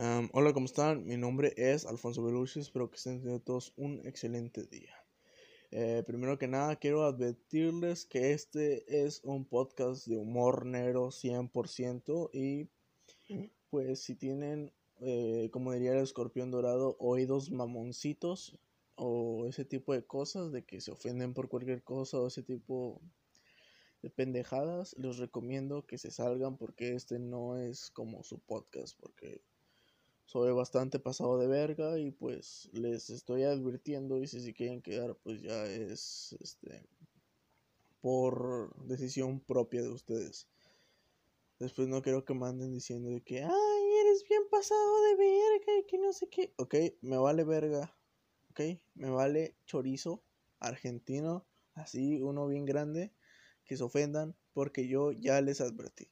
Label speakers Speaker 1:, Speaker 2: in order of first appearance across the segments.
Speaker 1: Um, hola, ¿cómo están? Mi nombre es Alfonso Belushi, espero que estén teniendo todos un excelente día. Eh, primero que nada, quiero advertirles que este es un podcast de humor negro 100% y pues si tienen, eh, como diría el escorpión dorado, oídos mamoncitos o ese tipo de cosas, de que se ofenden por cualquier cosa o ese tipo de pendejadas, les recomiendo que se salgan porque este no es como su podcast, porque soy bastante pasado de verga y pues les estoy advirtiendo y si se quieren quedar pues ya es este por decisión propia de ustedes. Después no quiero que manden diciendo de que ay, eres bien pasado de verga y que no sé qué. Ok, me vale verga. Ok, me vale chorizo argentino, así uno bien grande, que se ofendan porque yo ya les advertí.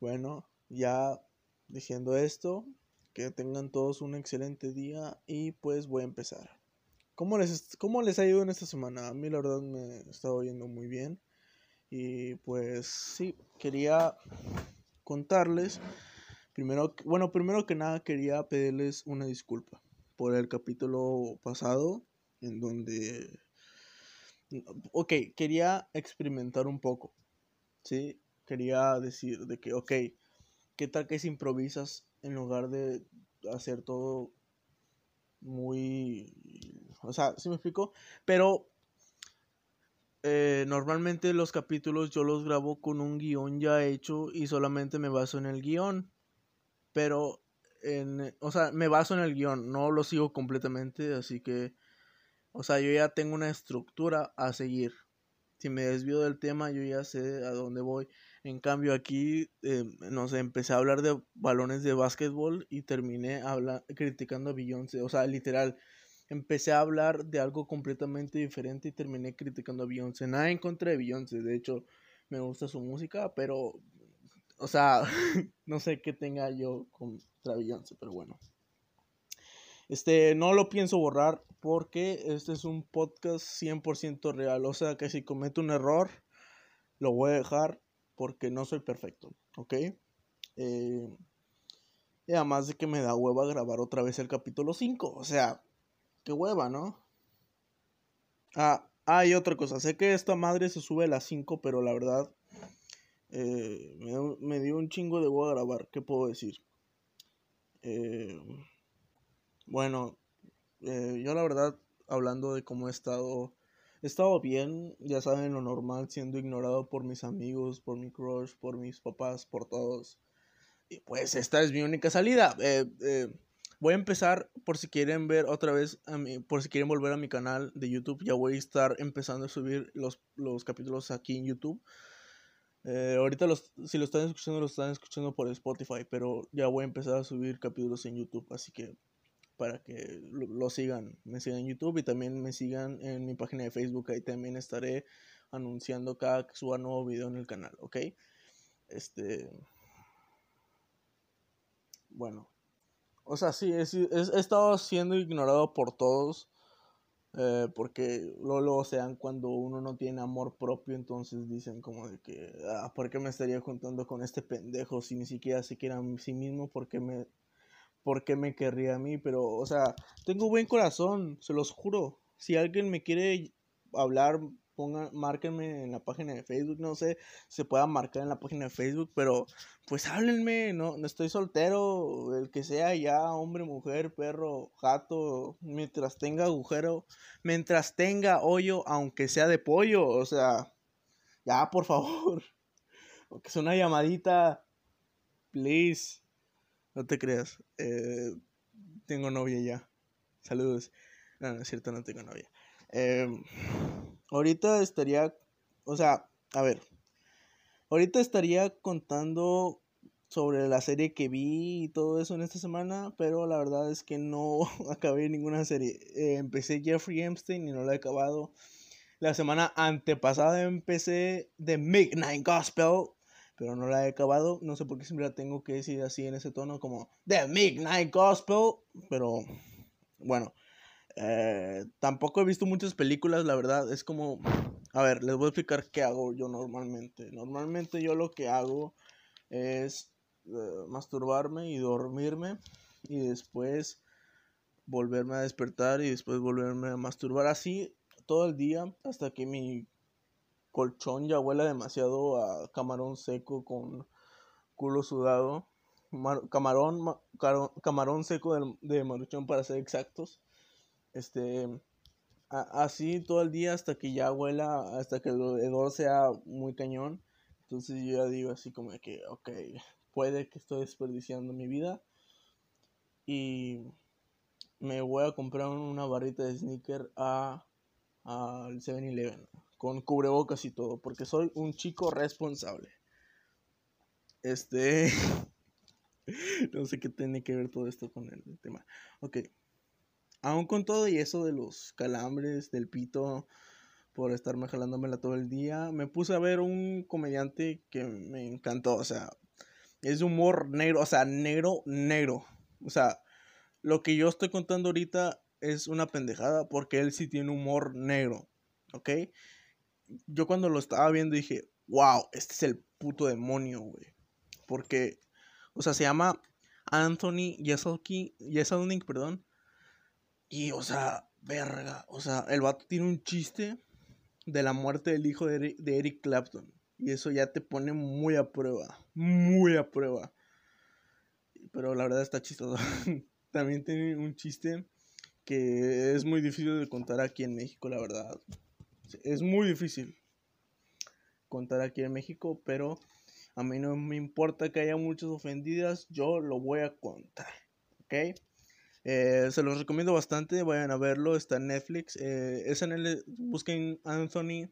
Speaker 1: Bueno, ya diciendo esto, que tengan todos un excelente día y pues voy a empezar. ¿Cómo les, ¿Cómo les ha ido en esta semana? A mí la verdad me está yendo muy bien. Y pues sí, quería contarles. Primero, bueno, primero que nada quería pedirles una disculpa por el capítulo pasado en donde... Ok, quería experimentar un poco. Sí, quería decir de que, ok, ¿qué tal que si improvisas en lugar de hacer todo muy... O sea, ¿sí me explico? Pero eh, normalmente los capítulos yo los grabo con un guion ya hecho y solamente me baso en el guion. Pero, en, o sea, me baso en el guion, no lo sigo completamente, así que, o sea, yo ya tengo una estructura a seguir. Si me desvío del tema, yo ya sé a dónde voy. En cambio aquí, eh, no sé, empecé a hablar de balones de básquetbol y terminé habla criticando a Beyoncé. O sea, literal, empecé a hablar de algo completamente diferente y terminé criticando a Beyoncé. Nada en contra de Beyoncé, de hecho, me gusta su música, pero, o sea, no sé qué tenga yo contra Beyoncé, pero bueno. Este, no lo pienso borrar porque este es un podcast 100% real. O sea que si cometo un error, lo voy a dejar porque no soy perfecto, ¿ok? Eh, y además de que me da hueva grabar otra vez el capítulo 5, o sea, qué hueva, ¿no? Ah, hay otra cosa, sé que esta madre se sube a las 5, pero la verdad eh, me, dio un chingo de hueva grabar, ¿qué puedo decir? Eh, bueno, yo la verdad, hablando de cómo he estado He estado bien, ya saben, lo normal, siendo ignorado por mis amigos, por mi crush, por mis papás, por todos. Y pues esta es mi única salida. Eh, eh, voy a empezar por si quieren ver otra vez, a mi, por si quieren volver a mi canal de YouTube. Ya voy a estar empezando a subir los, los capítulos aquí en YouTube. Eh, ahorita los, si lo están escuchando, lo están escuchando por Spotify, pero ya voy a empezar a subir capítulos en YouTube, así que para que lo, sigan, me sigan en YouTube y también me sigan en mi página de Facebook, ahí también estaré anunciando cada que suba nuevo video en el canal, ¿ok? Este... Bueno. O sea, sí, he, estado siendo ignorado por todos. Eh, porque luego, se dan cuando uno no tiene amor propio, entonces dicen como de que, ah, ¿por qué me estaría juntando con este pendejo si ni siquiera se quiere a sí mismo? ¿Por qué me por qué me querría a mí, pero, o sea, tengo buen corazón, se los juro. Si alguien me quiere hablar, ponga, márquenme en la página de Facebook, no sé, se pueda marcar en la página de Facebook, pero pues háblenme, no, no estoy soltero, el que sea ya, hombre, mujer, perro, gato, mientras tenga agujero, mientras tenga hoyo, aunque sea de pollo, o sea, ya, por favor, aunque sea una llamadita, please. No te creas. Eh, tengo novia ya. Saludos. No, no es cierto, no tengo novia. Em, ahorita estaría, o sea, a ver. Ahorita estaría contando sobre la serie que vi y todo eso en esta semana, pero la verdad es que no acabé ninguna serie. Eh, empecé Jeffrey Epstein y no la he acabado. La semana antepasada empecé The Midnight Gospel pero no la he acabado. No sé por qué siempre la tengo que decir así en ese tono, como The Midnight Gospel. Pero bueno, eh, tampoco he visto muchas películas, la verdad. Es como, a ver, les voy a explicar qué hago yo normalmente. Normalmente yo lo que hago es eh, masturbarme y dormirme. y después volverme a despertar y después volverme a masturbar así todo el día hasta que mi colchón ya huela demasiado a camarón seco con culo sudado. camarón, camarón seco de, de maruchón para ser exactos. Este, así todo el día hasta que ya huela, hasta que el hedor sea muy cañón. Entonces yo ya digo así como que, ok, puede que estoy desperdiciando mi vida. Y me voy a comprar una barrita de sneaker a al 7-Eleven con cubrebocas y todo, porque soy un chico responsable. Este no sé qué tiene que ver todo esto con el tema. Ok. Aún con todo y eso de los calambres, del pito, por estarme jalándomela todo el día, me puse a ver un comediante que me encantó. O sea, es de humor negro, o sea, negro, negro. O sea, lo que yo estoy contando ahorita es una pendejada porque él sí tiene humor negro, ¿ok? Yo cuando lo estaba viendo dije, wow, este es el puto demonio, güey. Porque, o sea, se llama Anthony Jeselnik, perdón. Y, o sea, verga. O sea, el vato tiene un chiste de la muerte del hijo de Eric, Clapton. Y eso ya te pone muy a prueba. Muy a prueba. Pero la verdad está chistoso. También tiene un chiste que es muy difícil de contar aquí en México, la verdad. Es muy difícil contar aquí en México, pero a mí no me importa que haya muchas ofendidas, yo lo voy a contar. ¿Ok? Eh, se los recomiendo bastante, vayan a verlo, está en Netflix. Eh, es en el, busquen Anthony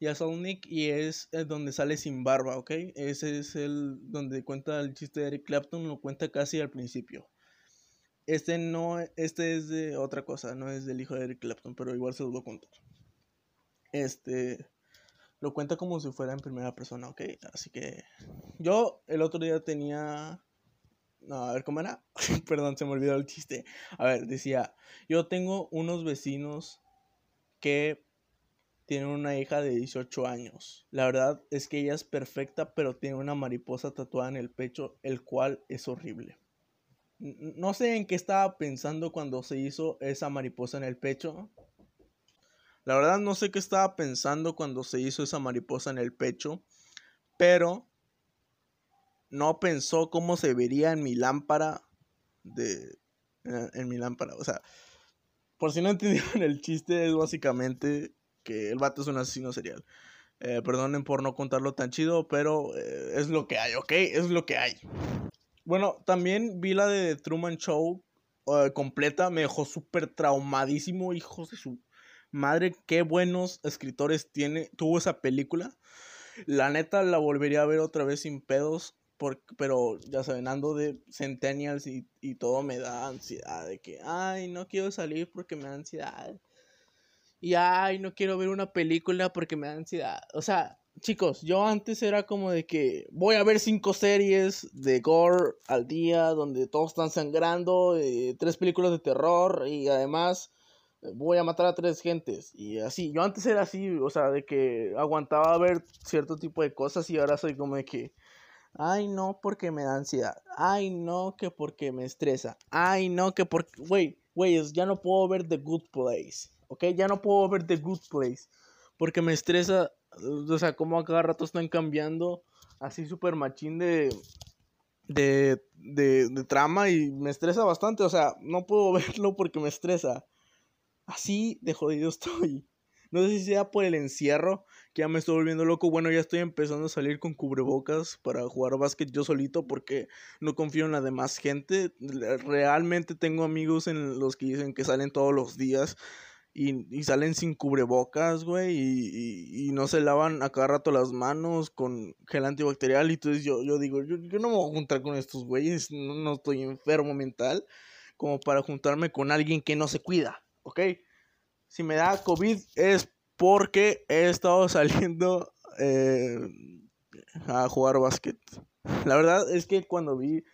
Speaker 1: Yasalnik y es, donde sale sin barba, ¿ok? Ese es el donde cuenta el chiste de Eric Clapton, lo cuenta casi al principio. Este no, este es de otra cosa, no es del hijo de Eric Clapton, pero igual se los voy a contar. Este, lo cuenta como si fuera en primera persona, ¿ok? Así que yo el otro día tenía no, a ver, ¿cómo era? Perdón, se me olvidó el chiste. A ver, decía, yo tengo unos vecinos que tienen una hija de 18 años. La verdad es que ella es perfecta, pero tiene una mariposa tatuada en el pecho, el cual es horrible. No sé en qué estaba pensando cuando se hizo esa mariposa en el pecho. La verdad no sé qué estaba pensando cuando se hizo esa mariposa en el pecho, pero no pensó cómo se vería en mi lámpara de en, mi lámpara, o sea, por si no entendieron el chiste es básicamente que el vato es un asesino serial. Eh, perdonen por no contarlo tan chido, pero eh, es lo que hay, ¿ok? Es lo que hay. Bueno, también vi la de Truman Show eh, completa, me dejó súper traumadísimo, hijos de su madre, qué buenos escritores tiene, tuvo esa película. La neta la volvería a ver otra vez sin pedos pero ya saben, ando de centennials y, y todo me da ansiedad de que, ay, no quiero salir porque me da ansiedad. Y ay, no quiero ver una película porque me da ansiedad. O sea, chicos, yo antes era como de que voy a ver cinco series de gore al día donde todos están sangrando, eh, tres películas de terror y además voy a matar a tres gentes. Y así, yo antes era así, o sea, de que aguantaba ver cierto tipo de cosas y ahora soy como de que Ay, no, porque me da ansiedad. Ay, no, que porque me estresa. Ay, no, que porque... Güey, güey, ya no puedo ver The Good Place. ¿Ok? Ya no puedo ver The Good Place. Porque me estresa. O sea, como a cada rato están cambiando. Así súper machín de, de, de, de trama y me estresa bastante. O sea, no puedo verlo porque me estresa. Así de jodido estoy. No sé si sea por el encierro, que ya me estoy volviendo loco. Bueno, ya estoy empezando a salir con cubrebocas para jugar básquet yo solito porque no confío en la demás gente. Realmente tengo amigos en los que dicen que salen todos los días. Y, salen sin cubrebocas, güey, y, no se lavan a cada rato las manos con gel antibacterial. Y entonces yo, yo digo, yo, no me voy a juntar con estos güeyes, no, no estoy enfermo mental como para juntarme con alguien que no se cuida, ¿ok? si me da COVID es porque he estado saliendo eh, a jugar básquet. La verdad es que cuando vi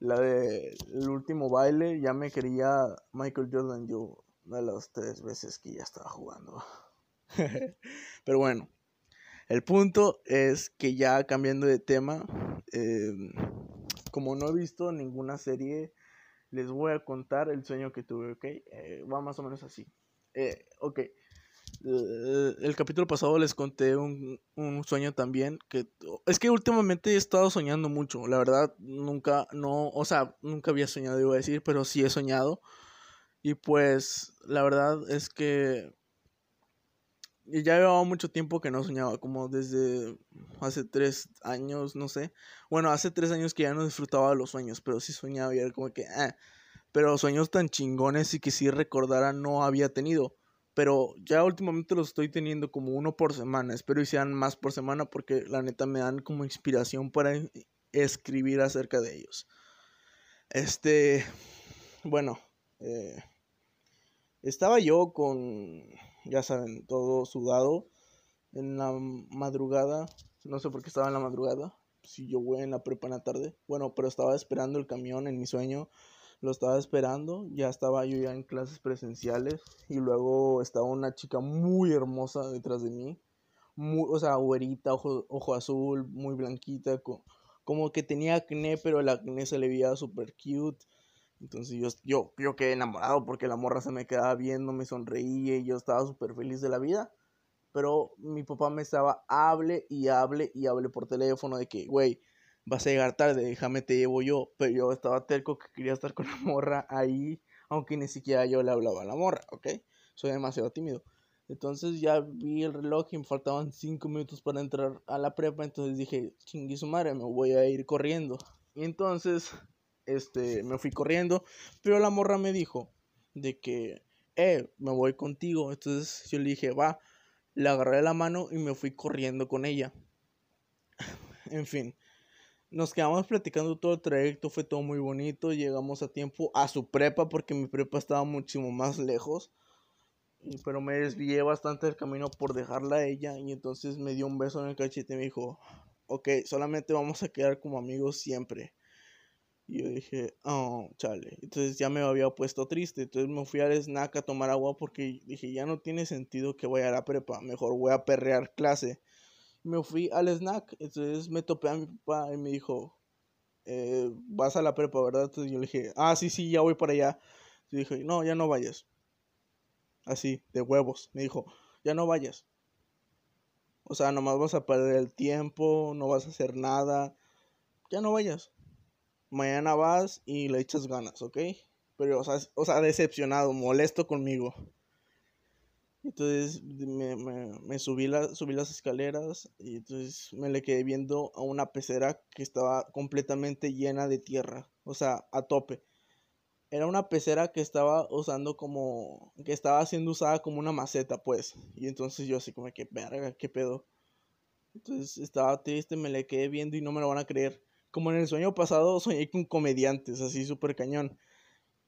Speaker 1: la de el último baile ya me quería Michael Jordan yo de las tres veces que ya estaba jugando. Pero bueno, el punto es que ya cambiando de tema, em, como no he visto ninguna serie les voy a contar el sueño que tuve, ¿ok? Eh, va más o menos así. Eh, ok. El, capítulo pasado les conté un, un, sueño también que es que últimamente he estado soñando mucho la verdad nunca no o sea nunca había soñado iba a decir pero sí he soñado y pues la verdad es que ya llevaba mucho tiempo que no soñaba, como desde hace tres años, no sé. Bueno, hace tres años que ya no disfrutaba de los sueños, pero sí soñaba y era como que, eh. Pero sueños tan chingones y que sí recordara no había tenido. Pero ya últimamente los estoy teniendo como uno por semana. Espero y sean más por semana porque la neta me dan como inspiración para escribir acerca de ellos. Este, bueno, eh, estaba yo con ya saben, todo sudado en la madrugada. No sé por qué estaba en la madrugada. Si yo voy en la prepa en la tarde. Bueno, pero estaba esperando el camión en mi sueño. Lo estaba esperando. Ya estaba yo ya en clases presenciales. Y luego estaba una chica muy hermosa detrás de mí. Muy, o sea, güerita, ojo, ojo azul, muy blanquita. como que tenía acné, pero el acné se le veía súper cute. Entonces yo, yo, yo quedé enamorado porque la morra se me quedaba viendo, me sonreía y yo estaba súper feliz de la vida. Pero mi papá me estaba, hable y hable y hable por teléfono de que, güey, vas a llegar tarde, déjame te llevo yo. Pero yo estaba terco que quería estar con la morra ahí, aunque ni siquiera yo le hablaba a la morra, ¿ok? Soy demasiado tímido. Entonces ya vi el reloj y me faltaban cinco minutos para entrar a la prepa. Entonces dije, chingue su madre, me voy a ir corriendo. Y entonces este, me fui corriendo, pero la morra me dijo de que, eh, me voy contigo. Entonces yo le dije, va, le agarré la mano y me fui corriendo con ella. en fin, nos quedamos platicando todo el trayecto, fue todo muy bonito, llegamos a tiempo a su prepa porque mi prepa estaba muchísimo más lejos. Pero me desvié bastante del camino por dejarla a ella y entonces me dio un beso en el cachete y me dijo, ok, solamente vamos a quedar como amigos siempre. Y yo dije, oh, chale. Entonces ya me había puesto triste. Entonces me fui al snack a tomar agua porque dije, ya no tiene sentido que vaya a la prepa. Mejor voy a perrear clase. Me fui al snack. Entonces me topé a mi papá y me dijo, eh, vas a la prepa, ¿verdad? Entonces yo le dije, ah, sí, sí, ya voy para allá. Y dije, no, ya no vayas. Así, de huevos. Me dijo, ya no vayas. O sea, nomás vas a perder el tiempo, no vas a hacer nada. Ya no vayas mañana vas y le echas ganas, ¿ok? Pero, o sea, o sea decepcionado, molesto conmigo. Entonces me, me, subí, la, subí las escaleras y entonces me le quedé viendo a una pecera que estaba completamente llena de tierra, o sea, a tope. Era una pecera que estaba usando como, que estaba siendo usada como una maceta, pues. Y entonces yo así como que, verga, qué pedo. Entonces estaba triste, me le quedé viendo y no me lo van a creer como en el sueño pasado soñé con comediantes, así súper cañón.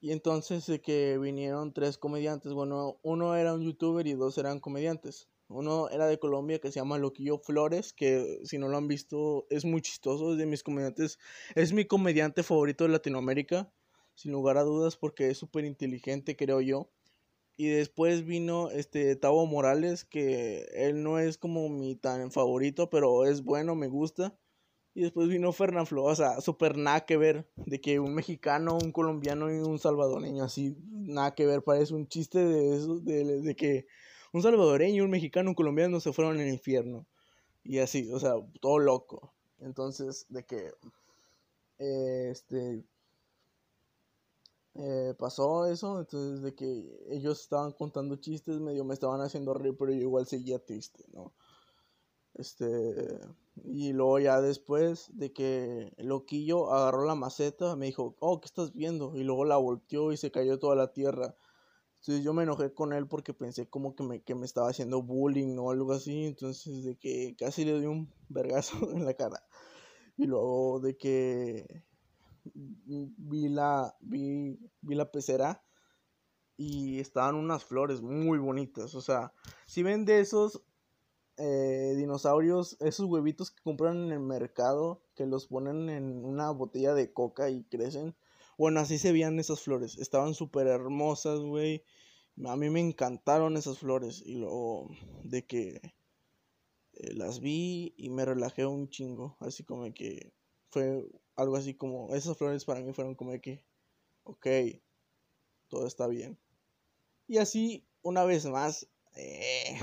Speaker 1: Y entonces de que vinieron tres comediantes, bueno, uno era un youtuber y dos eran comediantes. Uno era de Colombia que se llama Loquillo Flores, que si no lo han visto es muy chistoso, es de mis comediantes, es mi comediante favorito de Latinoamérica, sin lugar a dudas porque es súper inteligente, creo yo. Y después vino este Tavo Morales, que él no es como mi tan favorito, pero es bueno, me gusta. Y después vino Fernanfloo, o sea, súper nada que ver, de que un mexicano, un colombiano y un salvadoreño, así, nada que ver, parece un chiste de eso, de, de que un salvadoreño, un mexicano, un colombiano se fueron al infierno. Y así, o sea, todo loco. Entonces, de que, este, eh, pasó eso, entonces de que ellos estaban contando chistes, medio me estaban haciendo reír, pero yo igual seguía triste, ¿no? Este, y luego ya después de que Loquillo agarró la maceta, me dijo, oh, ¿qué estás viendo? Y luego la volteó y se cayó toda la tierra. Entonces yo me enojé con él porque pensé como que me, que me estaba haciendo bullying o algo así. Entonces de que casi le di un vergazo en la cara. Y luego de que vi la, vi, vi la pecera y estaban unas flores muy bonitas. O sea, si ven de esos eh, dinosaurios, esos huevitos que compran en el mercado, que los ponen en una botella de coca y crecen. Bueno, así se veían esas flores. Estaban súper hermosas, güey. A mí me encantaron esas flores. Y luego de que eh, las vi y me relajé un chingo. Así como que fue algo así como... Esas flores para mí fueron como que... ok, todo está bien. Y así, una vez más, eh,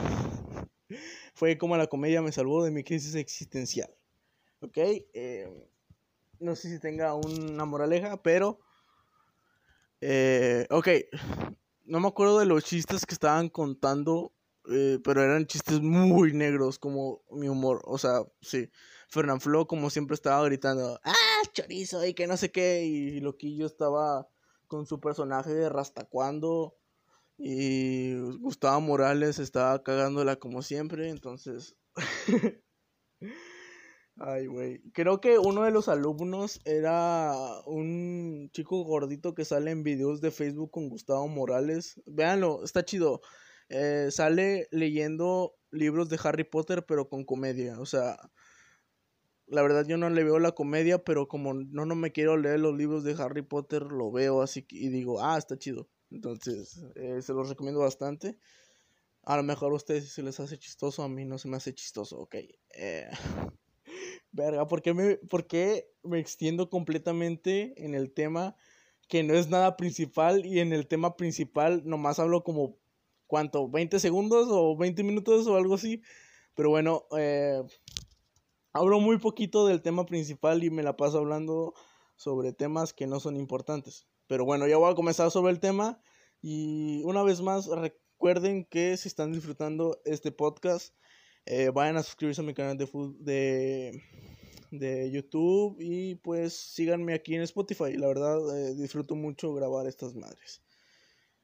Speaker 1: fue como la comedia me salvó de mi crisis existencial. Ok, eh, no sé si tenga una moraleja, pero... Eh, ok, no me acuerdo de los chistes que estaban contando, eh, pero eran chistes muy negros, como mi humor. O sea, sí. Flo como siempre, estaba gritando, ¡ah, chorizo! Y que no sé qué. Y Loquillo estaba con su personaje de Rastacuando. Y Gustavo Morales estaba cagándola como siempre. Entonces. Ay, güey. Creo que uno de los alumnos era un chico gordito que sale en videos de Facebook con Gustavo Morales. Véanlo, está chido. Eh, sale leyendo libros de Harry Potter, pero con comedia. O sea, la verdad yo no le veo la comedia, pero como no, no me quiero leer los libros de Harry Potter, lo veo así y digo, ah, está chido. Entonces, eh, se los recomiendo bastante. A lo mejor a ustedes se les hace chistoso, a mí no se me hace chistoso, ok. Eh, verga, ¿por qué, me, ¿por qué me extiendo completamente en el tema que no es nada principal y en el tema principal nomás hablo como, ¿cuánto? ¿20 segundos o 20 minutos o algo así? Pero bueno, eh, hablo muy poquito del tema principal y me la paso hablando sobre temas que no son importantes. Pero bueno, ya voy a comenzar sobre el tema y una vez más recuerden que si están disfrutando este podcast, eh, vayan a suscribirse a mi canal de, de, de, YouTube y pues síganme aquí en Spotify. La verdad, eh, disfruto mucho grabar estas madres.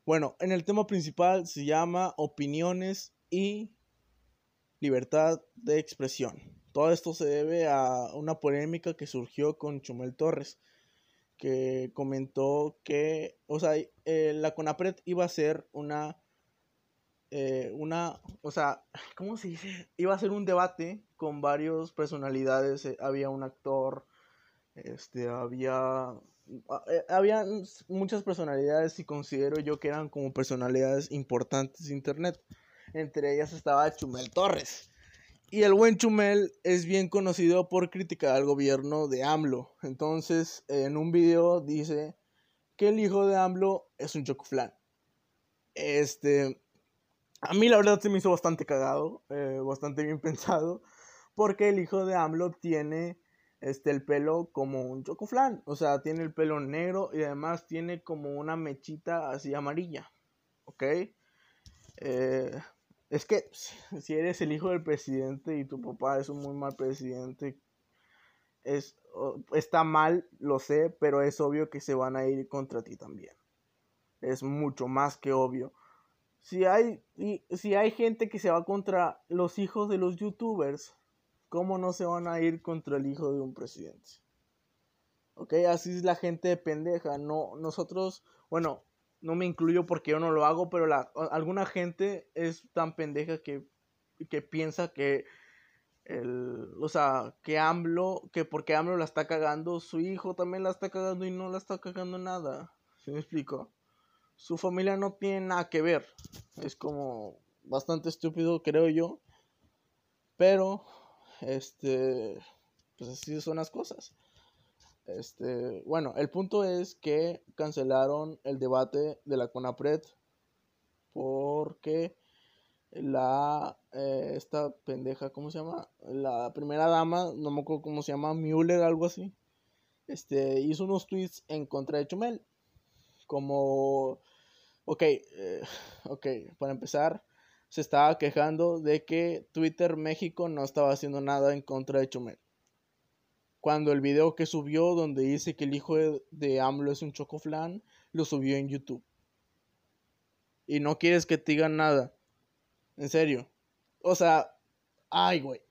Speaker 1: Bueno, en el tema principal se llama opiniones y libertad de expresión. Todo esto se debe a una polémica que surgió con Chumel Torres, que comentó que, o sea, eh, la CONAPRED iba a ser una eh, una, o sea, ¿cómo se dice? Iba a ser un debate con varias personalidades, eh, había un actor, este, había, ah, había muchas personalidades y considero yo que eran como personalidades importantes de internet. Entre ellas estaba Chumel Torres. Y el buen Chumel es bien conocido por criticar al gobierno de AMLO. Entonces, en un video dice que el hijo de AMLO es un chocoflán. Este, a mí la verdad se me hizo bastante cagado, eh, bastante bien pensado, porque el hijo de AMLO tiene este, el pelo como un chocoflán, o sea, tiene el pelo negro y además tiene como una mechita así amarilla, ¿ok? Eh, es que si eres el hijo del presidente y tu papá es un muy mal presidente, es, está mal, lo sé, pero es obvio que se van a ir contra ti también. Es mucho más que obvio si hay, si hay gente que se va contra los hijos de los youtubers, ¿cómo no se van a ir contra el hijo de un presidente? Ok, así es la gente de pendeja. No, nosotros, bueno, no me incluyo porque yo no lo hago, pero la, alguna gente es tan pendeja que, que piensa que el, o sea, que AMLO, que porque AMLO la está cagando, su hijo también la está cagando y no la está cagando nada. ¿Sí me explico? su familia no tiene nada que ver. Es como bastante estúpido, creo yo. Pero, este, pues así son las cosas. Este, bueno, el punto es que cancelaron el debate de la CONAPRED porque la eh, esta pendeja, ¿cómo se llama? La primera dama, no me acuerdo cómo se llama, Müller, algo así. Este, hizo unos tweets en contra de Chumel. Como Ok, eh, ok, para empezar, se estaba quejando de que Twitter México no estaba haciendo nada en contra de Chumel. Cuando el video que subió donde dice que el hijo de, AMLO es un chocoflan, lo subió en YouTube. Y no quieres que te digan nada. En serio. O sea, ay, güey.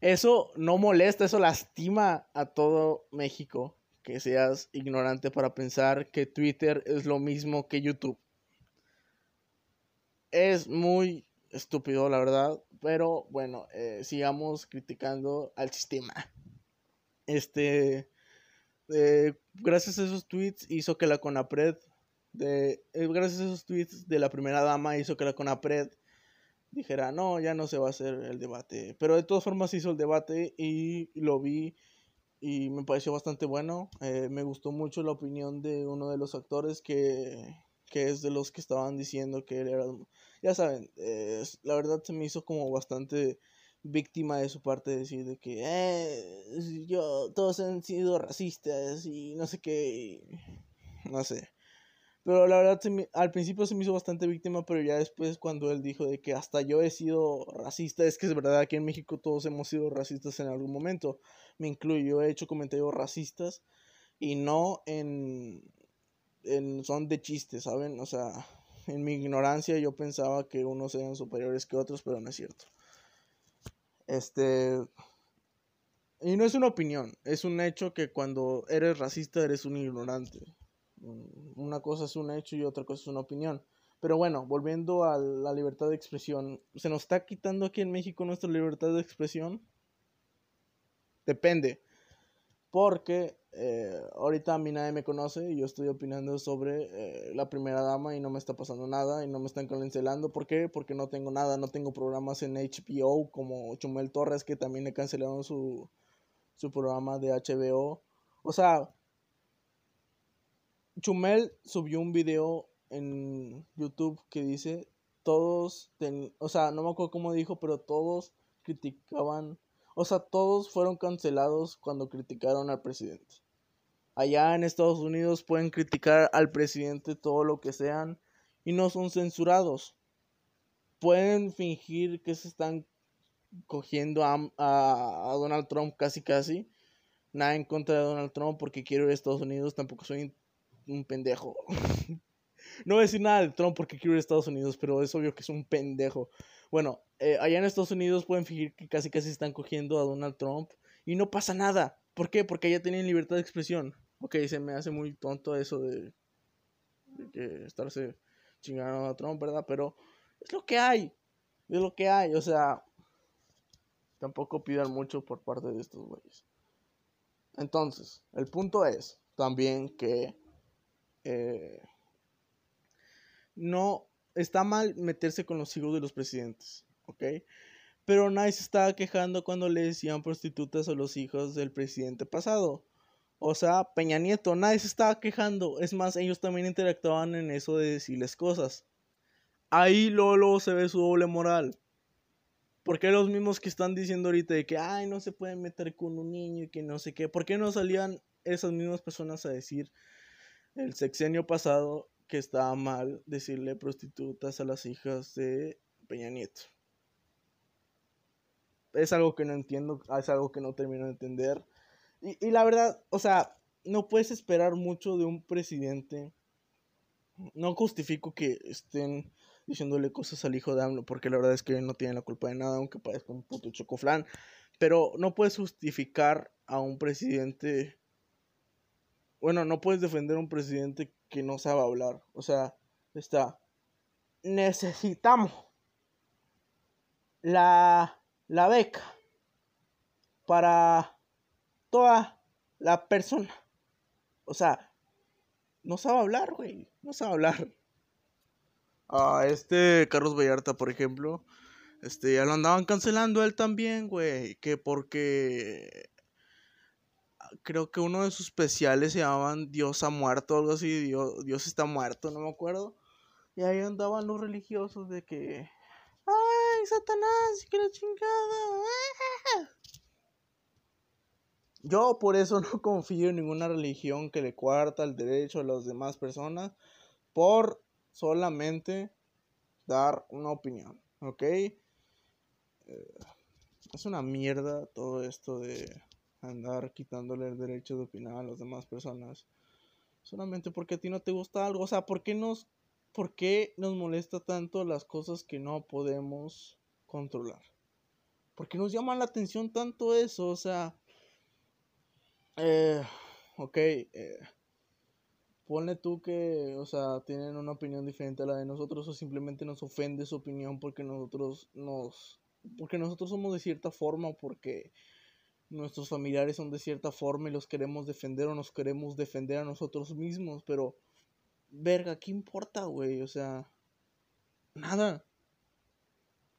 Speaker 1: Eso no molesta, eso lastima a todo México. Que seas ignorante para pensar que Twitter es lo mismo que YouTube es muy estúpido, la verdad. Pero bueno, eh, sigamos criticando al sistema. Este, eh, gracias a esos tweets hizo que la CONAPRED, de, eh, gracias a esos tweets de la primera dama hizo que la CONAPRED dijera, no, ya no se va a hacer el debate. Pero de todas formas hizo el debate y lo vi y me pareció bastante bueno. Eh, me gustó mucho la opinión de uno de los actores que, que es de los que estaban diciendo que él era, ya saben, la verdad se me hizo como bastante víctima de su parte decir de que eh, yo todos han sido racistas y no sé qué, no sé. Pero la verdad, al principio se me hizo bastante víctima, pero ya después cuando él dijo de que hasta yo he sido racista, es que es verdad, aquí en México todos hemos sido racistas en algún momento, me incluyo, he hecho comentarios racistas y no en, en son de chiste, ¿saben? O sea, en mi ignorancia yo pensaba que unos eran superiores que otros, pero no es cierto. Este... Y no es una opinión, es un hecho que cuando eres racista eres un ignorante. Una cosa es un hecho y otra cosa es una opinión. Pero bueno, volviendo a la libertad de expresión, ¿se nos está quitando aquí en México nuestra libertad de expresión? Depende. Porque eh, ahorita a mí nadie me conoce y yo estoy opinando sobre eh, la primera dama y no me está pasando nada y no me están cancelando. ¿Por qué? Porque no tengo nada, no tengo programas en HBO como Chumel Torres que también le cancelaron su, su programa de HBO. O sea, Chumel subió un video en YouTube que dice todos, o sea, no me acuerdo cómo dijo, pero todos criticaban, o sea, todos fueron cancelados cuando criticaron al presidente. Allá en Estados Unidos pueden criticar al presidente todo lo que sean y no son censurados. Pueden fingir que se están cogiendo a, a, Donald Trump casi casi. Nada en contra de Donald Trump porque quiero ir a Estados Unidos, tampoco soy un pendejo. no voy a decir nada de Trump porque quiero ir a Estados Unidos, pero es obvio que es un pendejo. Bueno, eh, allá en Estados Unidos pueden fingir que casi casi están cogiendo a Donald Trump y no pasa nada. ¿Por qué? Porque allá tienen libertad de expresión. Ok, se me hace muy tonto eso de, que estarse chingando a Trump, ¿verdad? Pero es lo que hay. Es lo que hay. O sea, tampoco pidan mucho por parte de estos güeyes. Entonces, el punto es también que eh, no está mal meterse con los hijos de los presidentes, ¿ok? Pero nadie se estaba quejando cuando le decían prostitutas a los hijos del presidente pasado. O sea, Peña Nieto, nadie se estaba quejando. Es más, ellos también interactuaban en eso de decirles cosas. Ahí luego, se ve su doble moral. Porque los mismos que están diciendo ahorita de que, ay, no se pueden meter con un niño y que no sé qué. ¿Por qué no salían esas mismas personas a decir el sexenio pasado que estaba mal decirle prostitutas a las hijas de Peña Nieto. Es algo que no entiendo, es algo que no termino de entender. Y, la verdad, o sea, no puedes esperar mucho de un presidente. No justifico que estén diciéndole cosas al hijo de AMLO, porque la verdad es que no tiene la culpa de nada, aunque parezca un puto chocoflán. Pero no puedes justificar a un presidente bueno, no puedes defender a un presidente que no sabe hablar. O sea, está. Necesitamos la, la beca para toda la persona. O sea, no sabe hablar, güey. No sabe hablar. A este Carlos Vallarta, por ejemplo, este, ya lo andaban cancelando él también, güey. Que porque creo que uno de sus especiales se llamaban Dios ha muerto, algo así, Dios, Dios está muerto, no me acuerdo. Y ahí andaban los religiosos de que, ay, Satanás, que la chingada. Yo por eso no confío en ninguna religión que le cuarta el derecho a las demás personas por solamente dar una opinión, ¿ok? Eh, es una mierda todo esto de andar quitándole el derecho de opinar a las demás personas solamente porque a ti no te gusta algo. O sea, ¿por qué nos, por qué nos molesta tanto las cosas que no podemos controlar? ¿Por qué nos llama la atención tanto eso? O sea, eh, ok, eh, ponle tú que, o sea, tienen una opinión diferente a la de nosotros o simplemente nos ofende su opinión porque nosotros nos, porque nosotros somos de cierta forma, porque nuestros familiares son de cierta forma y los queremos defender o nos queremos defender a nosotros mismos, pero verga, ¿qué importa, güey? O sea, nada.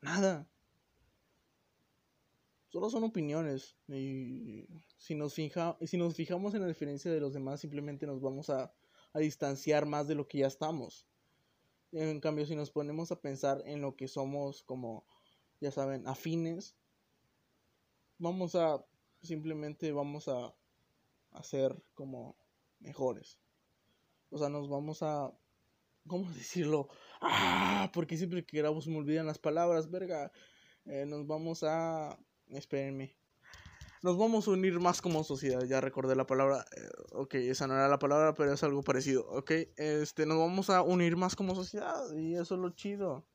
Speaker 1: Nada. solo son opiniones. Y si nos, fija, si nos fijamos en la diferencia de los demás, simplemente nos vamos a, a distanciar más de lo que ya estamos. En cambio, si nos ponemos a pensar en lo que somos como, ya saben, afines, vamos a, simplemente vamos a, a ser como mejores. O sea, nos vamos a, ¿cómo decirlo? Ah, porque siempre que grabo me olvidan las palabras, verga. Eh, nos vamos a, espérenme. Nos vamos a unir más como sociedad, ya recordé la palabra, eh, ok, esa no era la palabra, pero es algo parecido, ok, este, nos vamos a unir más como sociedad y eso es lo chido.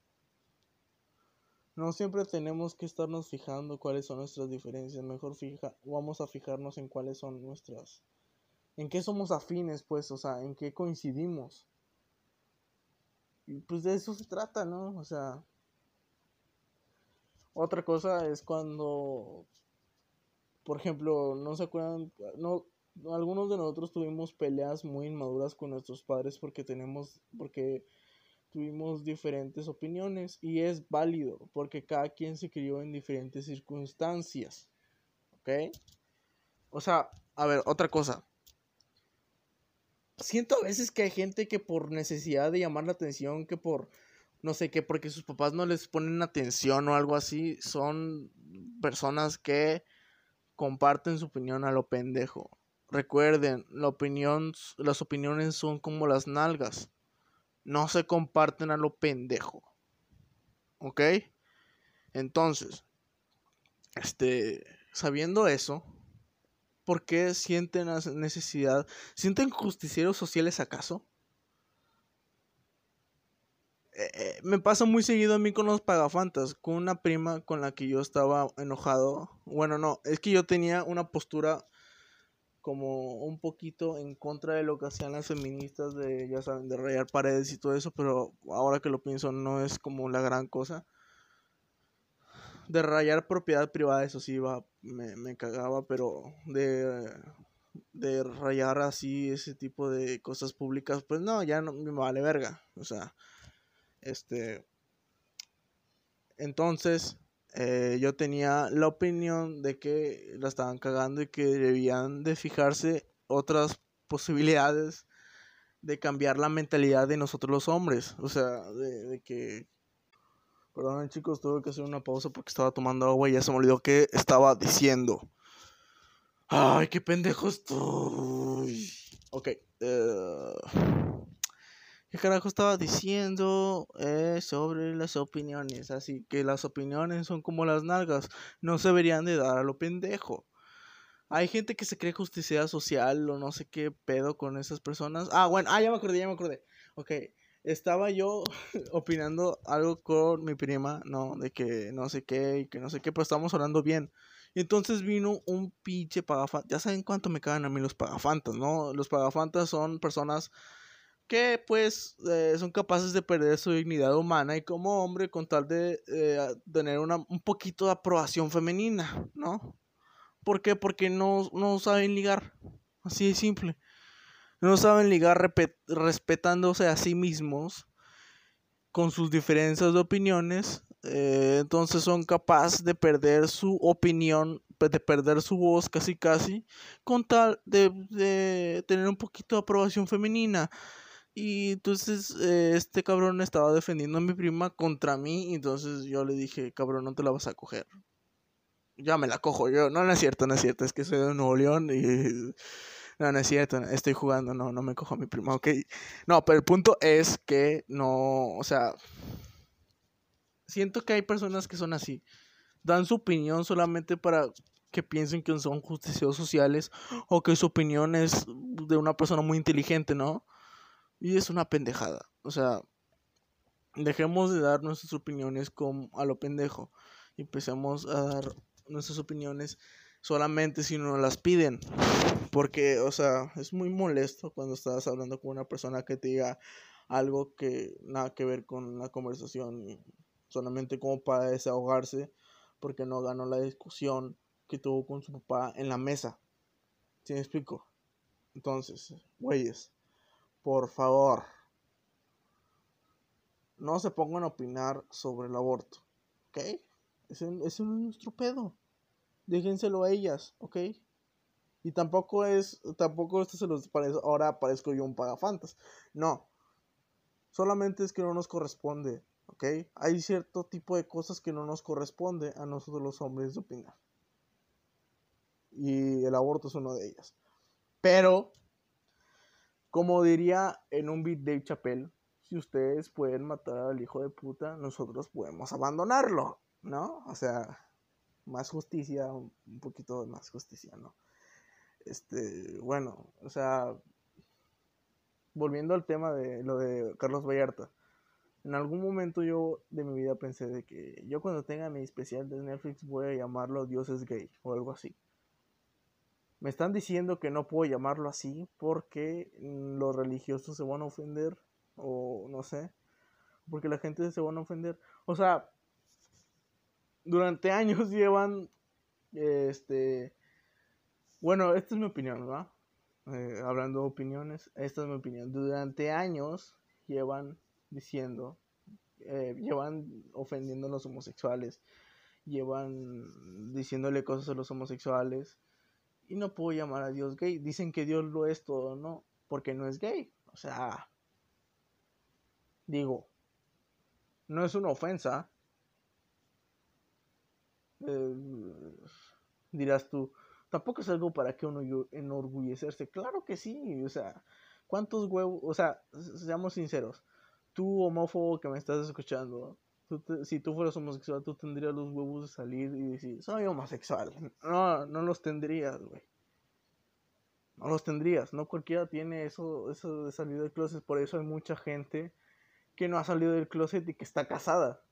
Speaker 1: No siempre tenemos que estarnos fijando cuáles son nuestras diferencias, mejor fija, vamos a fijarnos en cuáles son nuestras, en qué somos afines, pues, o sea, en qué coincidimos. Y pues de eso se trata, ¿no? O sea, otra cosa es cuando, por ejemplo, no se acuerdan, no, algunos de nosotros tuvimos peleas muy inmaduras con nuestros padres porque tenemos, porque tuvimos diferentes opiniones y es válido porque cada quien se crió en diferentes circunstancias, ¿ok? O sea, a ver, otra cosa. Siento a veces que hay gente que por necesidad de llamar la atención, que por no sé qué, porque sus papás no les ponen atención o algo así, son personas que comparten su opinión a lo pendejo. Recuerden, las opiniones son como las nalgas. No se comparten a lo pendejo. ¿Ok? Entonces, este, sabiendo eso, ¿por qué sienten necesidad? ¿Sienten justicieros sociales acaso? Eh, eh, me pasa muy seguido a mí con los pagafantas, con una prima con la que yo estaba enojado. Bueno, no, es que yo tenía una postura como un poquito en contra de lo que hacían las feministas de, ya saben, de rayar paredes y todo eso, pero ahora que lo pienso no es como la gran cosa. De rayar propiedad privada, eso sí, iba, me, me cagaba, pero de, de rayar así ese tipo de cosas públicas, pues no, ya no me vale verga. O sea, este. Entonces, eh, yo tenía la opinión de que la estaban cagando y que debían de fijarse otras posibilidades de cambiar la mentalidad de nosotros los hombres. O sea, de, que... Perdón chicos, tuve que hacer una pausa porque estaba tomando agua y ya se me olvidó que estaba diciendo. Ay, qué pendejo estoy. Ok. Uh... ¿Qué carajo estaba diciendo eh, sobre las opiniones? Así que las opiniones son como las nalgas, no se deberían de dar a lo pendejo. Hay gente que se cree justicia social o no sé qué pedo con esas personas. Ah, bueno, ah, ya me acordé, ya me acordé. Ok, estaba yo opinando algo con mi prima, ¿no? De que no sé qué y que no sé qué, pero estábamos hablando bien. Y entonces vino un pinche pagafantas. Ya saben cuánto me cagan a mí los pagafantas, ¿no? Los pagafantas son personas que pues eh, son capaces de perder su dignidad humana y como hombre con tal de eh, tener una, un poquito de aprobación femenina, ¿no? ¿Por qué? Porque no, no saben ligar, así de simple. No saben ligar respetándose a sí mismos con sus diferencias de opiniones, eh, entonces son capaces de perder su opinión, de perder su voz casi casi, con tal de, de tener un poquito de aprobación femenina. Y entonces eh, este cabrón estaba defendiendo a mi prima contra mí. Y entonces yo le dije, cabrón, no te la vas a coger. Ya me la cojo yo. No, no es cierto, no es cierto. Es que soy de Nuevo León y... No, no es cierto. Estoy jugando. No, no me cojo a mi prima, ok. No, pero el punto es que no... O sea... Siento que hay personas que son así. Dan su opinión solamente para que piensen que son justicios sociales o que su opinión es de una persona muy inteligente, ¿no? Y es una pendejada. O sea, dejemos de dar nuestras opiniones a lo pendejo. Y empecemos a dar nuestras opiniones solamente si no las piden. Porque, o sea, es muy molesto cuando estás hablando con una persona que te diga algo que nada que ver con la conversación, solamente como para desahogarse, porque no ganó la discusión que tuvo con su papá en la mesa. ¿Sí me explico? Entonces, güeyes, por favor, no se pongan a opinar sobre el aborto, ¿ok? Ese, es nuestro pedo. déjenselo a ellas, ¿ok? Y tampoco es, tampoco esto se los parece, ahora parezco yo un pagafantas. No. Solamente es que no nos corresponde, ¿ok? Hay cierto tipo de cosas que no nos corresponde a nosotros los hombres de opinar. Y el aborto es una de ellas. Pero, como diría en un beat de Chappelle, si ustedes pueden matar al hijo de puta, nosotros podemos abandonarlo, ¿no? O sea, más justicia, un poquito de más justicia, ¿no? Este, bueno, o sea, volviendo al tema de lo de Carlos Vallarta, en algún momento yo de mi vida pensé de que yo cuando tenga mi especial de Netflix voy a llamarlo Dios gay o algo así. Me están diciendo que no puedo llamarlo así porque los religiosos se van a ofender o no sé, porque la gente se van a ofender. O sea, durante años llevan, este, bueno, esta es mi opinión, ¿verdad? Eh, hablando de opiniones, esta es mi opinión. Durante años llevan diciendo, eh, llevan ofendiendo a los homosexuales, llevan diciéndole cosas a los homosexuales y no puedo llamar a Dios gay. Dicen que Dios lo es todo, ¿no? Porque no es gay. O sea, Digo, no es una ofensa. Eh, dirás tú, tampoco es algo para que uno enorgullecerse. Claro que sí, o sea, ¿cuántos huevos? O sea, seamos sinceros, tú homófobo que me estás escuchando, si tú fueras homosexual, tú tendrías los huevos de salir y decir, soy homosexual. No, no los tendrías, güey. No los tendrías, no cualquiera tiene eso, eso de salir del closet, por eso hay mucha gente que no ha salido del closet y que está casada.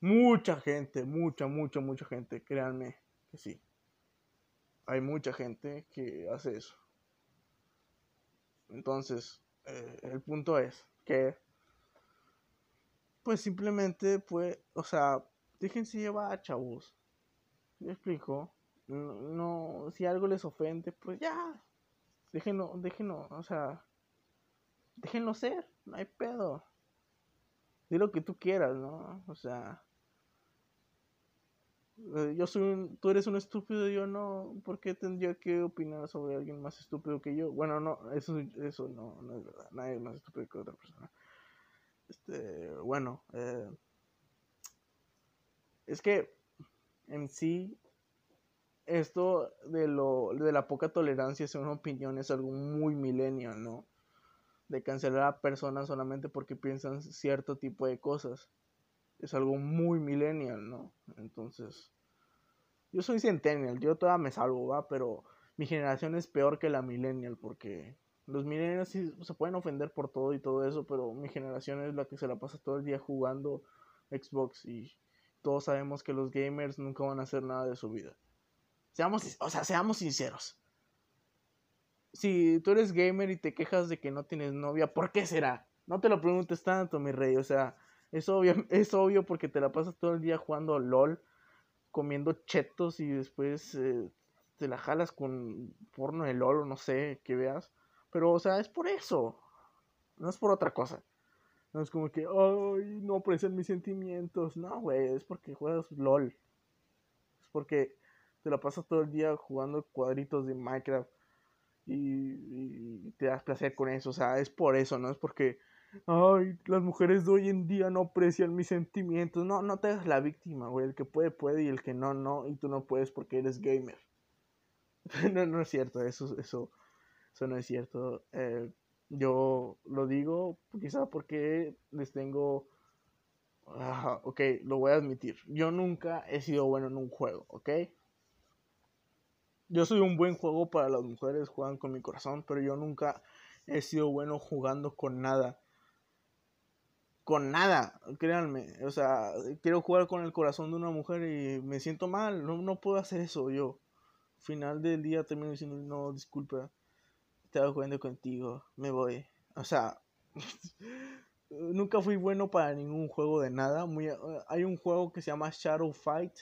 Speaker 1: Mucha gente, mucha, mucha, mucha gente, créanme que sí. Hay mucha gente que hace eso. Entonces, eh, el punto es que, pues simplemente, pues, o sea, déjense llevar, chavos. ¿Me explico? No, si algo les ofende, pues ya, déjenlo, déjenlo, o sea, déjenlo ser no hay pedo. Di lo que tú quieras, ¿no? O sea, eh, yo soy un, tú eres un estúpido, yo no, ¿por qué tendría que opinar sobre alguien más estúpido que yo? Bueno, no, eso, eso no, no es verdad, nadie es más estúpido que otra persona. Este, bueno, eh, es que en sí, esto de, lo, de la poca tolerancia una opinión es algo muy millennial, ¿no? de cancelar a personas solamente porque piensan cierto tipo de cosas. Es algo muy millennial, ¿no? Entonces, yo soy centennial, yo todavía me salvo, ¿va? Pero mi generación es peor que la millennial porque los millennials sí se pueden ofender por todo y todo eso, pero mi generación es la que se la pasa todo el día jugando Xbox y todos sabemos que los gamers nunca van a hacer nada de su vida. Seamos, o sea, seamos sinceros si tú eres gamer y te quejas de que no tienes novia, ¿por qué será? No te lo preguntes tanto, mi rey. O sea, es obvio, es obvio porque te la pasas todo el día jugando LOL, comiendo chetos y después eh, te la jalas con porno de LOL o no sé, que veas. Pero, o sea, es por eso. No es por otra cosa. No es como que, ay, no aprecian mis sentimientos. No, güey, es porque juegas LOL. Es porque te la pasas todo el día jugando cuadritos de Minecraft y, te das placer con eso. O sea, es por eso, no es porque, ay, las mujeres de hoy en día no aprecian mis sentimientos. No, no te hagas la víctima, güey. El que puede, puede y el que no, no. Y tú no puedes porque eres gamer. no, no es cierto, eso, eso, eso no es cierto. Eh, yo lo digo quizá porque les tengo... ok, lo voy a admitir. Yo nunca he sido bueno en un juego, ¿ok? Yo soy un buen juego para las mujeres, juegan con mi corazón, pero yo nunca he sido bueno jugando con nada. Con nada, créanme. O sea, quiero jugar con el corazón de una mujer y me siento mal. No, no puedo hacer eso yo. Final del día termino diciendo, no, disculpa. Estaba jugando contigo. Me voy. O sea, nunca fui bueno para ningún juego de nada. Muy, hay un juego que se llama Shadow Fight.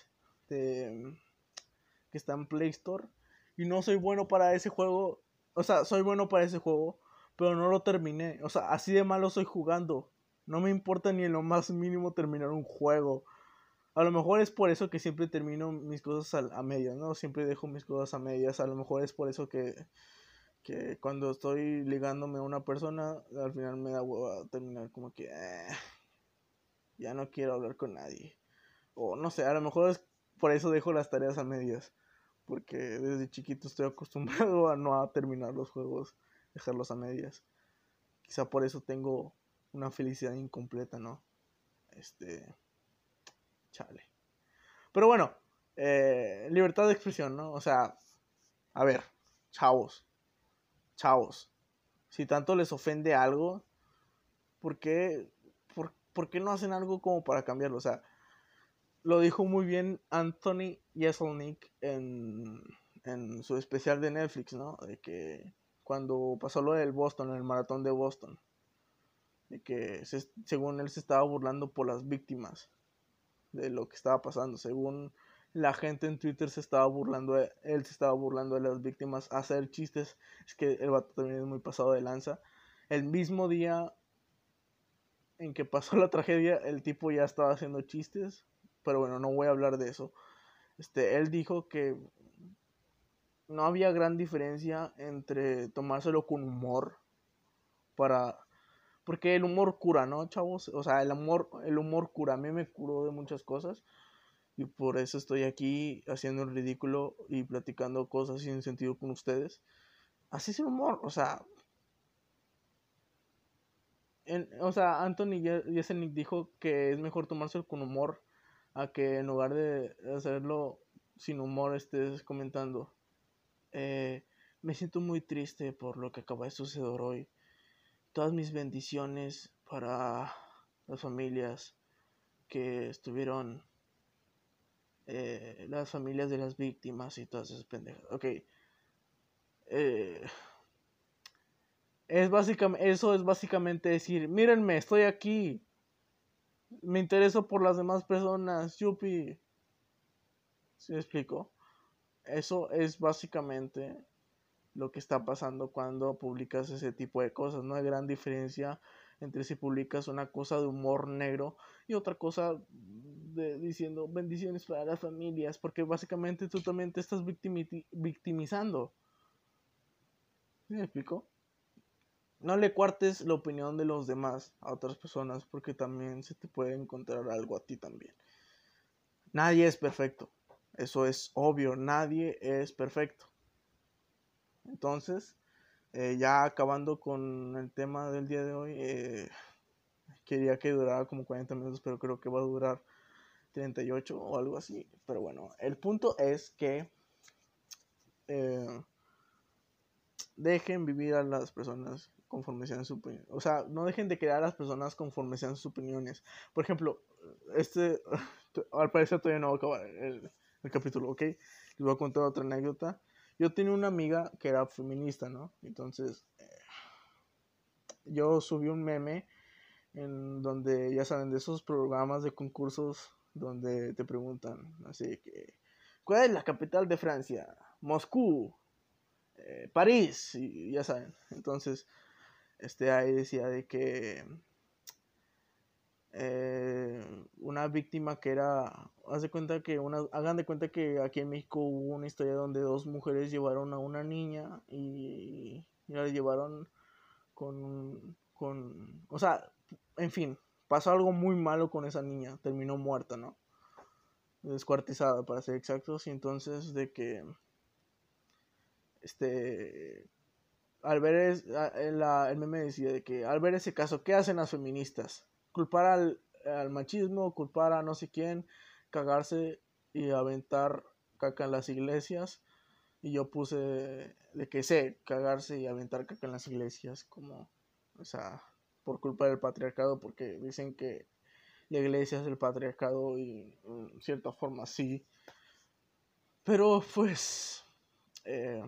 Speaker 1: que está en Play Store y no soy bueno para ese juego. O sea, soy bueno para ese juego, pero no lo terminé. O sea, así de malo soy jugando. No me importa ni en lo más mínimo terminar un juego. A lo mejor es por eso que siempre termino mis cosas a, a medias, ¿no? Siempre dejo mis cosas a medias. A lo mejor es por eso que, que cuando estoy ligándome a una persona, al final me da hueva terminar como que eh, ya no quiero hablar con nadie. O no sé, a lo mejor es por eso dejo las tareas a medias. Porque desde chiquito estoy acostumbrado a no a terminar los juegos, dejarlos a medias. Quizá por eso tengo una felicidad incompleta, ¿no? Este. Chale. Pero bueno, eh, libertad de expresión, ¿no? O sea, a ver, chavos, chavos, si tanto les ofende algo, ¿por qué, por, qué no hacen algo como para cambiarlo? O sea, lo dijo muy bien Anthony Jeselnik en, en su especial de Netflix, ¿no? De que cuando pasó lo del Boston, el maratón de Boston, de que según él se estaba burlando por las víctimas de lo que estaba pasando. Según la gente en Twitter se estaba burlando, de, él se estaba burlando de las víctimas, hacer chistes. Es que el vato también es muy pasado de lanza. El mismo día en que pasó la tragedia, el tipo ya estaba haciendo chistes. Pero bueno, no voy a hablar de eso. Este, él dijo que no había gran diferencia entre tomárselo con humor para porque el humor cura, ¿no, chavos? O sea, el humor, el humor cura. A mí me curó de muchas cosas. Y por eso estoy aquí haciendo el ridículo y platicando cosas sin sentido con ustedes. Así es humor, o sea. o sea, Anthony Jeselnik dijo que es mejor tomárselo con humor a que en lugar de hacerlo sin humor estés comentando. Eh, me siento muy triste por lo que acaba de suceder hoy todas mis bendiciones para las familias que estuvieron, eh, las familias de las víctimas y todas esas pendejas. Ok. Eh, es básicamente, eso es básicamente decir, mírenme, estoy aquí. Me intereso por las demás personas, yupi. ¿Sí explico? Eso es básicamente lo que está pasando cuando publicas ese tipo de cosas. No hay gran diferencia entre si publicas una cosa de humor negro y otra cosa diciendo bendiciones para las familias, porque básicamente tú también te estás victimizando. ¿Me explico? No le cuartes la opinión de los demás a otras personas, porque también se te puede encontrar algo a ti también. Nadie es perfecto. Eso es obvio, nadie es perfecto. Entonces, eh, ya acabando con el tema del día de hoy, eh, quería que durara como 40 minutos, pero creo que va a durar 38 o algo así. Pero bueno, el punto es que eh, dejen vivir a las personas conforme sean sus opiniones. O sea, no dejen de crear a las personas conforme sean sus opiniones. Por ejemplo, este, al parecer todavía no va a acabar el, capítulo, ¿ok? Les voy a contar otra anécdota yo tenía una amiga que era feminista, ¿no? Entonces, eh, yo subí un meme en donde, ya saben, de esos programas de concursos donde te preguntan, así que, ¿cuál es la capital de Francia? Moscú, eh, París, y ya saben. Entonces, este ahí decía de que eh, una víctima que era, haz de cuenta que una, hagan de cuenta que aquí en México hubo una historia donde dos mujeres llevaron a una niña y, la llevaron con, con, o sea, en fin, pasó algo muy malo con esa niña, terminó muerta, ¿no? Descuartizada, para ser exactos, y entonces de que, este, al ver el, el meme decía de que al ver ese caso, ¿qué hacen las feministas? culpar al, machismo, culpar a no sé quién, cagarse y aventar caca en las iglesias. Y yo puse de que sé cagarse y aventar caca en las iglesias, como, o sea, por culpa del patriarcado, porque dicen que la iglesia es el patriarcado y en cierta forma sí. Pero pues, eh,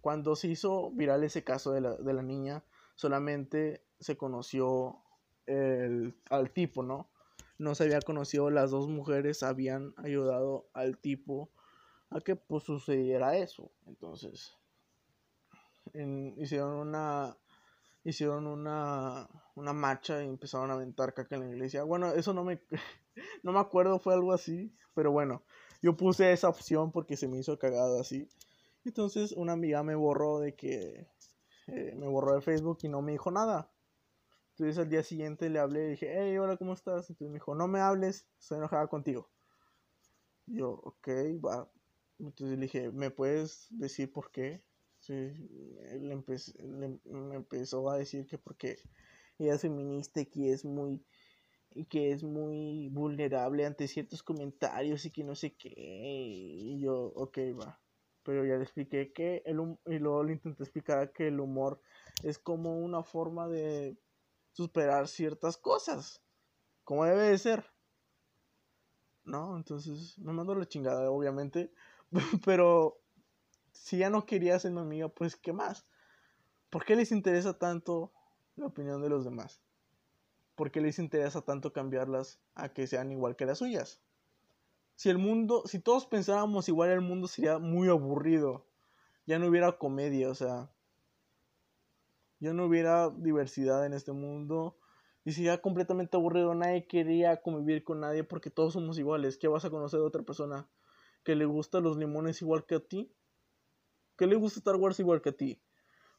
Speaker 1: cuando se hizo viral ese caso de la, de la niña, solamente se conoció el, al tipo, ¿no? No se había conocido, las dos mujeres habían ayudado al tipo a que pues sucediera eso. Entonces, hicieron una hicieron una, una marcha y empezaron a aventar caca en la iglesia. Bueno, eso no me, no me acuerdo, fue algo así, pero bueno, yo puse esa opción porque se me hizo cagado así. Entonces una amiga me borró de que, eh, me borró de Facebook y no me dijo nada. Entonces al día siguiente le hablé y dije, hey, hola, ¿cómo estás? Entonces me dijo, no me hables, estoy enojada contigo. yo, ok, va. Entonces le dije, ¿me puedes decir por qué? Sí, él, me empezó a decir que porque ella es feminista y que es muy y que es muy vulnerable ante ciertos comentarios y que no sé qué y yo ok va. Pero ya le expliqué que el y luego le intenté explicar que el humor es como una forma de superar ciertas cosas como debe de ser. No entonces me mandó la chingada obviamente pero si ya no quería ser mi amiga, pues ¿qué más? ¿Por qué les interesa tanto la opinión de los demás? ¿Por qué les interesa tanto cambiarlas a que sean igual que las suyas? Si el mundo, si todos pensáramos igual, el mundo sería muy aburrido. Ya no hubiera comedia, o sea, ya no hubiera diversidad en este mundo y sería completamente aburrido. Nadie quería convivir con nadie porque todos somos iguales. ¿Qué vas a conocer de otra persona que le gusta los limones igual que a ti? Que le gusta Star Wars igual que a ti,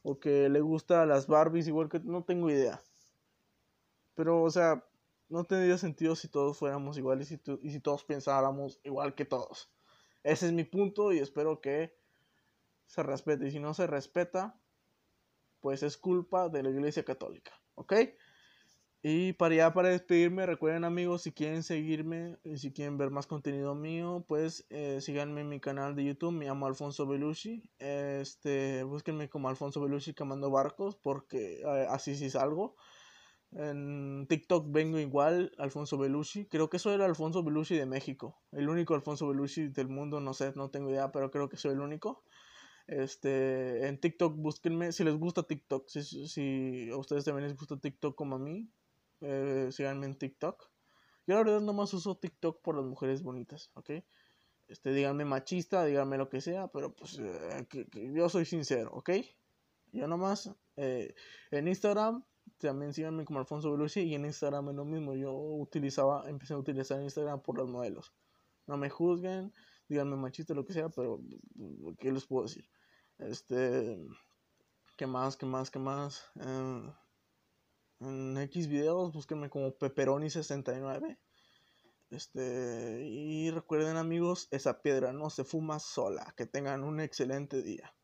Speaker 1: o que le gusta las Barbies igual que no tengo idea. Pero, o sea, no tendría sentido si todos fuéramos iguales y, y si todos pensáramos igual que todos. Ese es mi punto y espero que se respete. Y si no se respeta, pues es culpa de la Iglesia Católica. ¿Ok? Y para ya para despedirme, recuerden amigos, si quieren seguirme y si quieren ver más contenido mío, pues eh, síganme en mi canal de YouTube, me llamo Alfonso Belushi. Este, búsquenme como Alfonso Belushi Camando Barcos, porque eh, así sí salgo. En TikTok vengo igual, Alfonso Belushi. Creo que soy el Alfonso Belushi de México. El único Alfonso Belushi del mundo, no sé, no tengo idea, pero creo que soy el único. Este, en TikTok búsquenme, si les gusta TikTok, si, si a ustedes también les gusta TikTok como a mí, eh, síganme en TikTok. Yo la verdad nomás uso TikTok por las mujeres bonitas, ¿ok? Este, díganme machista, díganme lo que sea, pero pues eh, yo soy sincero, ¿ok? Yo nomás eh, en Instagram también síganme como Alfonso Belushi y en Instagram es lo mismo. Yo utilizaba, empecé a utilizar Instagram por los modelos. No me juzguen, díganme machista, lo que sea, pero ¿qué les puedo decir? Este, ¿qué más? ¿Qué más? ¿Qué más? Eh, en X videos, búsquenme como Pepperoni69. Este, y recuerden amigos, esa piedra no se fuma sola. Que tengan un excelente día.